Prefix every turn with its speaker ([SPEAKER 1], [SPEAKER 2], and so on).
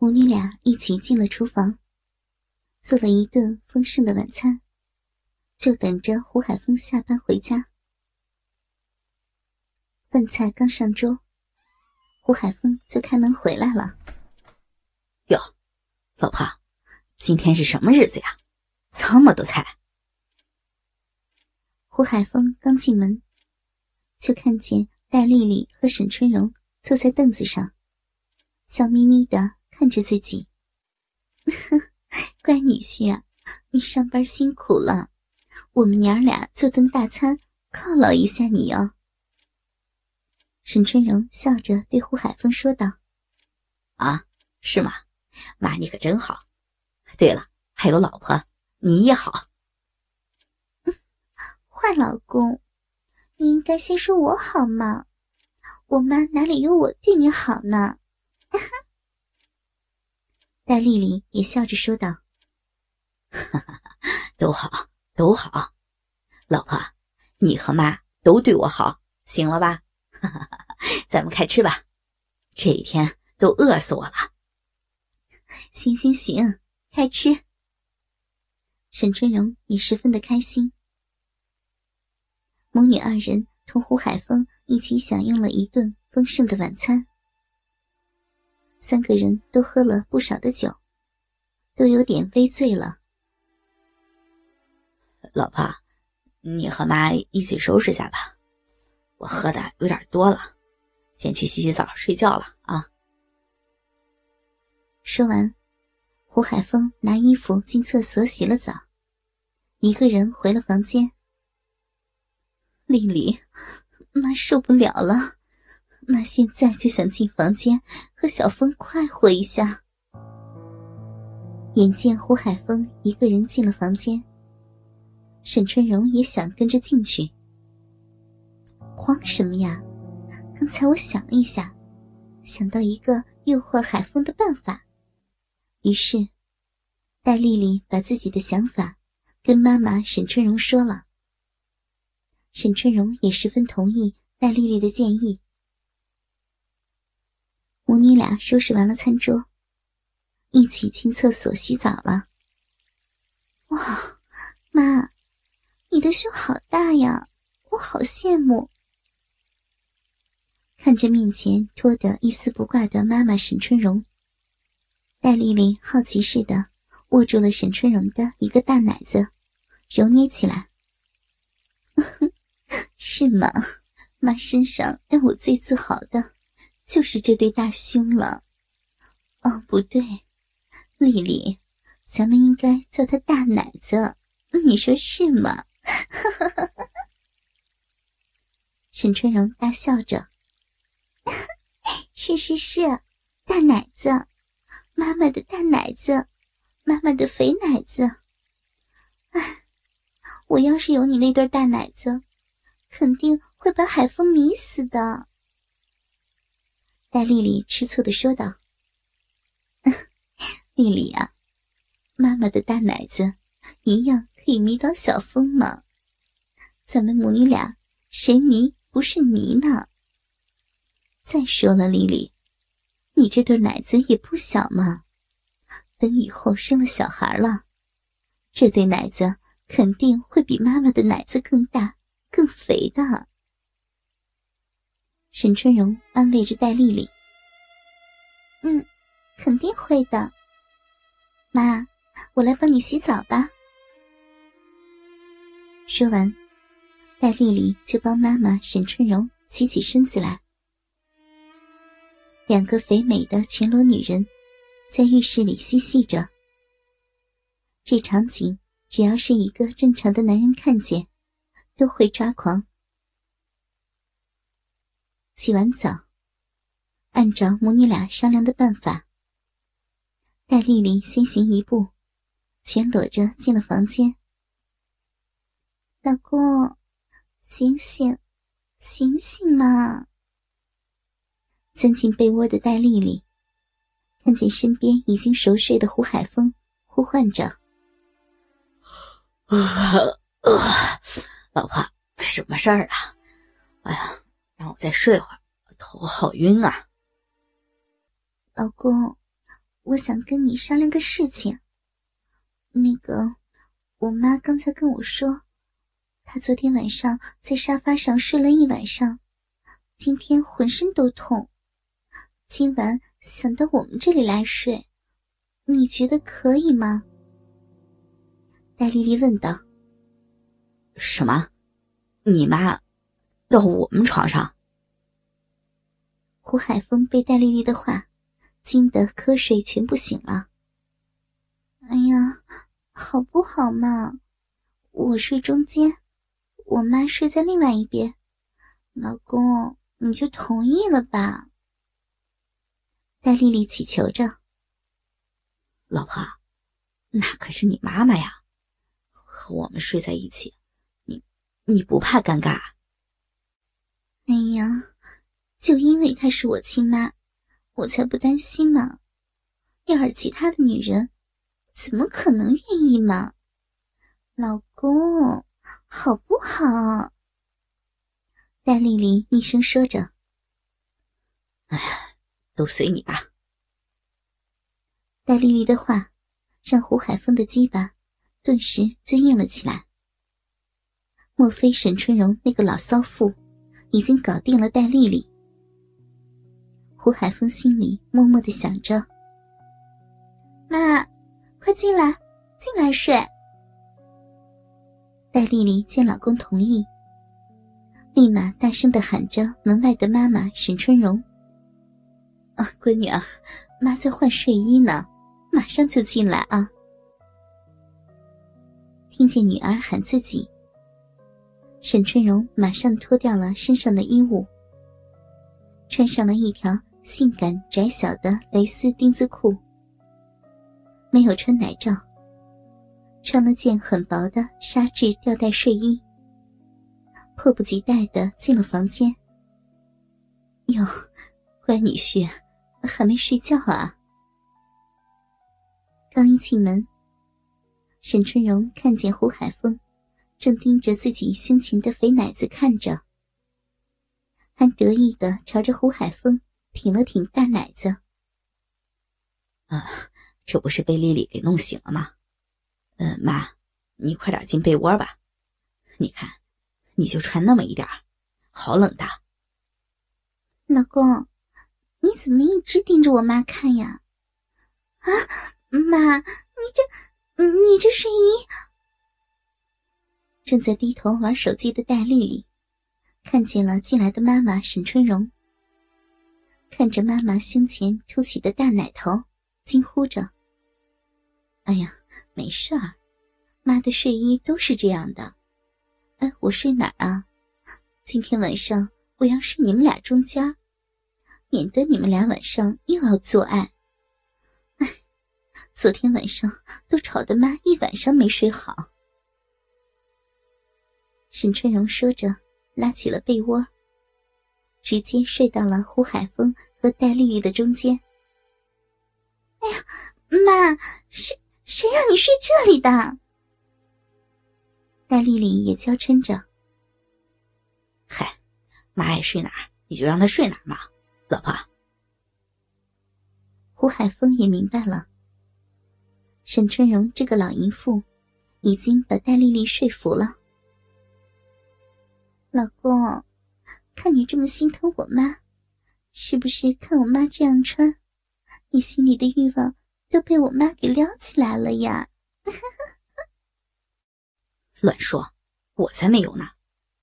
[SPEAKER 1] 母女俩一起进了厨房，做了一顿丰盛的晚餐，就等着胡海峰下班回家。饭菜刚上桌，胡海峰就开门回来了。
[SPEAKER 2] 哟，老婆，今天是什么日子呀？这么多菜！
[SPEAKER 1] 胡海峰刚进门，就看见戴丽丽和沈春荣坐在凳子上，笑眯眯的看着自己。乖女婿啊，你上班辛苦了，我们娘俩做顿大餐犒劳一下你哦。沈春荣笑着对胡海峰说道：“
[SPEAKER 2] 啊，是吗？妈，你可真好。对了，还有老婆，你也好。”
[SPEAKER 1] 坏老公，你应该先说我好嘛！我妈哪里有我对你好呢？戴丽丽也笑着说道：“
[SPEAKER 2] 都好，都好，老婆，你和妈都对我好，行了吧？哈 哈咱们开吃吧，这一天都饿死我了。”
[SPEAKER 1] 行行行，开吃。沈春荣也十分的开心。母女二人同胡海峰一起享用了一顿丰盛的晚餐，三个人都喝了不少的酒，都有点微醉了。
[SPEAKER 2] 老婆，你和妈一起收拾下吧，我喝的有点多了，先去洗洗澡睡觉了啊。
[SPEAKER 1] 说完，胡海峰拿衣服进厕所洗了澡，一个人回了房间。丽丽，妈受不了了，那现在就想进房间和小峰快活一下。眼见胡海峰一个人进了房间，沈春荣也想跟着进去。慌什么呀？刚才我想了一下，想到一个诱惑海峰的办法，于是戴丽丽把自己的想法跟妈妈沈春荣说了。沈春荣也十分同意戴丽丽的建议。母女俩收拾完了餐桌，一起进厕所洗澡了。哇，妈，你的胸好大呀，我好羡慕。看着面前脱得一丝不挂的妈妈沈春荣，戴丽丽好奇似的握住了沈春荣的一个大奶子，揉捏起来。是吗？妈身上让我最自豪的，就是这对大胸了。哦，不对，丽丽，咱们应该叫他大奶子，你说是吗？沈春荣大笑着：“ 是是是，大奶子，妈妈的大奶子，妈妈的肥奶子。哎，我要是有你那对大奶子。”肯定会把海风迷死的。”戴丽丽吃醋的说道。“丽丽啊，妈妈的大奶子一样可以迷倒小风吗？咱们母女俩谁迷不是迷呢？再说了，丽丽，你这对奶子也不小嘛，等以后生了小孩了，这对奶子肯定会比妈妈的奶子更大。”更肥的，沈春荣安慰着戴丽丽：“嗯，肯定会的。妈，我来帮你洗澡吧。”说完，戴丽丽就帮妈妈沈春荣起起身子来。两个肥美的全裸女人在浴室里嬉戏着。这场景，只要是一个正常的男人看见。都会抓狂。洗完澡，按照母女俩商量的办法，戴丽丽先行一步，全裸着进了房间。老公，醒醒，醒醒嘛！钻进被窝的戴丽丽，看见身边已经熟睡的胡海峰，呼唤着：“
[SPEAKER 2] 啊啊！”老婆，什么事儿啊？哎呀，让我再睡会儿，头好晕啊！
[SPEAKER 1] 老公，我想跟你商量个事情。那个，我妈刚才跟我说，她昨天晚上在沙发上睡了一晚上，今天浑身都痛，今晚想到我们这里来睡，你觉得可以吗？戴丽丽问道。
[SPEAKER 2] 什么？你妈到我们床上？
[SPEAKER 1] 胡海峰被戴丽丽的话惊得瞌睡全部醒了。哎呀，好不好嘛？我睡中间，我妈睡在另外一边。老公，你就同意了吧？戴丽丽祈求着。
[SPEAKER 2] 老婆，那可是你妈妈呀，和我们睡在一起。你不怕尴尬？
[SPEAKER 1] 哎呀，就因为她是我亲妈，我才不担心嘛。要是其他的女人，怎么可能愿意嘛？老公，好不好？戴丽丽厉声说着。
[SPEAKER 2] 哎，都随你吧。
[SPEAKER 1] 戴丽丽的话，让胡海峰的鸡巴顿时就硬了起来。莫非沈春荣那个老骚妇已经搞定了戴丽丽？胡海峰心里默默的想着：“妈，快进来，进来睡。”戴丽丽见老公同意，立马大声的喊着门外的妈妈沈春荣：“啊，闺女啊，妈在换睡衣呢，马上就进来啊！”听见女儿喊自己。沈春荣马上脱掉了身上的衣物，穿上了一条性感窄小的蕾丝丁字裤，没有穿奶罩，穿了件很薄的纱质吊带睡衣，迫不及待的进了房间。哟，乖女婿，还没睡觉啊？刚一进门，沈春荣看见胡海峰。正盯着自己胸前的肥奶子看着，还得意的朝着胡海峰挺了挺大奶子。
[SPEAKER 2] 啊，这不是被丽丽给弄醒了吗？嗯，妈，你快点进被窝吧。你看，你就穿那么一点好冷的。
[SPEAKER 1] 老公，你怎么一直盯着我妈看呀？啊，妈，你这，你这睡衣。正在低头玩手机的戴丽丽，看见了进来的妈妈沈春荣。看着妈妈胸前凸起的大奶头，惊呼着：“哎呀，没事儿，妈的睡衣都是这样的。哎，我睡哪儿啊？今天晚上我要睡你们俩中间，免得你们俩晚上又要做爱。哎，昨天晚上都吵得妈一晚上没睡好。”沈春荣说着，拉起了被窝，直接睡到了胡海峰和戴丽丽的中间。哎呀，妈，谁谁让你睡这里的？戴丽丽也娇嗔着。
[SPEAKER 2] 嗨，妈爱睡哪儿你就让她睡哪儿嘛，老婆。
[SPEAKER 1] 胡海峰也明白了，沈春荣这个老淫妇已经把戴丽丽说服了。老公，看你这么心疼我妈，是不是看我妈这样穿，你心里的欲望都被我妈给撩起来了呀？
[SPEAKER 2] 乱说，我才没有呢。